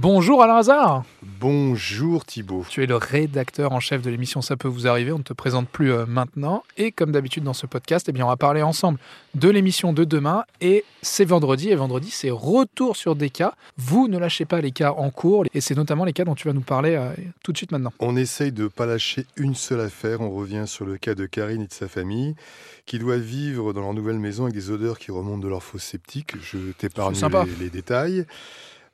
Bonjour Alain Hazard Bonjour Thibault. Tu es le rédacteur en chef de l'émission Ça peut vous arriver, on ne te présente plus euh, maintenant. Et comme d'habitude dans ce podcast, eh bien, on va parler ensemble de l'émission de demain. Et c'est vendredi, et vendredi c'est retour sur des cas. Vous ne lâchez pas les cas en cours, et c'est notamment les cas dont tu vas nous parler euh, tout de suite maintenant. On essaye de ne pas lâcher une seule affaire, on revient sur le cas de Karine et de sa famille, qui doivent vivre dans leur nouvelle maison avec des odeurs qui remontent de leur fosse septique. Je t'épargne les détails.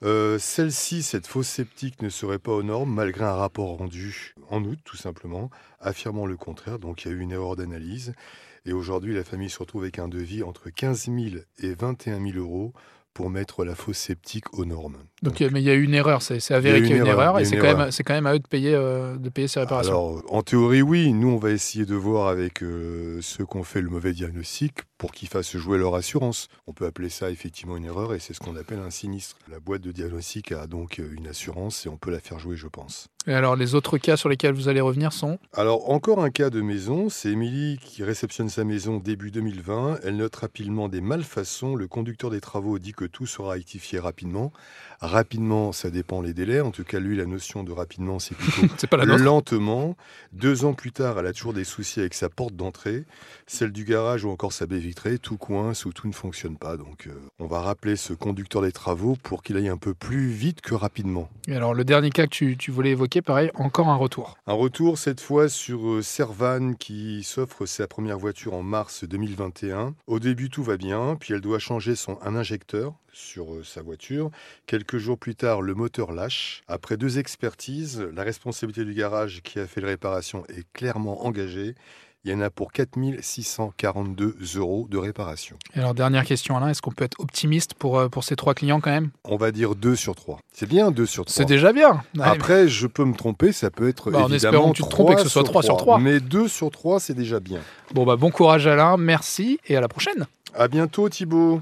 Euh, Celle-ci, cette fosse septique, ne serait pas aux normes, malgré un rapport rendu en août, tout simplement, affirmant le contraire. Donc il y a eu une erreur d'analyse. Et aujourd'hui, la famille se retrouve avec un devis entre 15 000 et 21 000 euros pour mettre la fosse septique aux normes. Donc, mais il y a eu une erreur, c'est avéré qu'il y a eu une erreur, erreur, et quand, c'est quand même à eux de payer, euh, de payer ces réparations. Alors, en théorie, oui. Nous, on va essayer de voir avec euh, ceux qui ont fait le mauvais diagnostic pour qu'ils fassent jouer leur assurance. On peut appeler ça effectivement une erreur et c'est ce qu'on appelle un sinistre. La boîte de diagnostic a donc euh, une assurance et on peut la faire jouer, je pense. Et alors les autres cas sur lesquels vous allez revenir sont? Alors, encore un cas de maison. C'est Émilie qui réceptionne sa maison début 2020. Elle note rapidement des malfaçons. Le conducteur des travaux dit que tout sera rectifié rapidement. Rapidement, ça dépend les délais. En tout cas, lui, la notion de rapidement, c'est plutôt pas la lentement. Deux ans plus tard, elle a toujours des soucis avec sa porte d'entrée, celle du garage ou encore sa baie vitrée. Tout coince ou tout ne fonctionne pas. Donc, euh, on va rappeler ce conducteur des travaux pour qu'il aille un peu plus vite que rapidement. Et alors le dernier cas que tu, tu voulais évoquer, pareil, encore un retour. Un retour cette fois sur euh, Servan qui s'offre sa première voiture en mars 2021. Au début tout va bien, puis elle doit changer son un injecteur sur euh, sa voiture. Quelques jours plus tard, le moteur lâche. Après deux expertises, la responsabilité du garage qui a fait les réparations est clairement engagée. Il y en a pour 4642 euros de réparation. Et alors dernière question Alain, est-ce qu'on peut être optimiste pour, euh, pour ces trois clients quand même? On va dire 2 sur 3. C'est bien 2 sur 3. C'est déjà bien. Après, je peux me tromper, ça peut être Bah, en espérant que tu te trompes et que ce soit 3 sur 3. Mais 2 sur 3, c'est déjà bien. Bon bah bon courage Alain, merci et à la prochaine. À bientôt Thibaut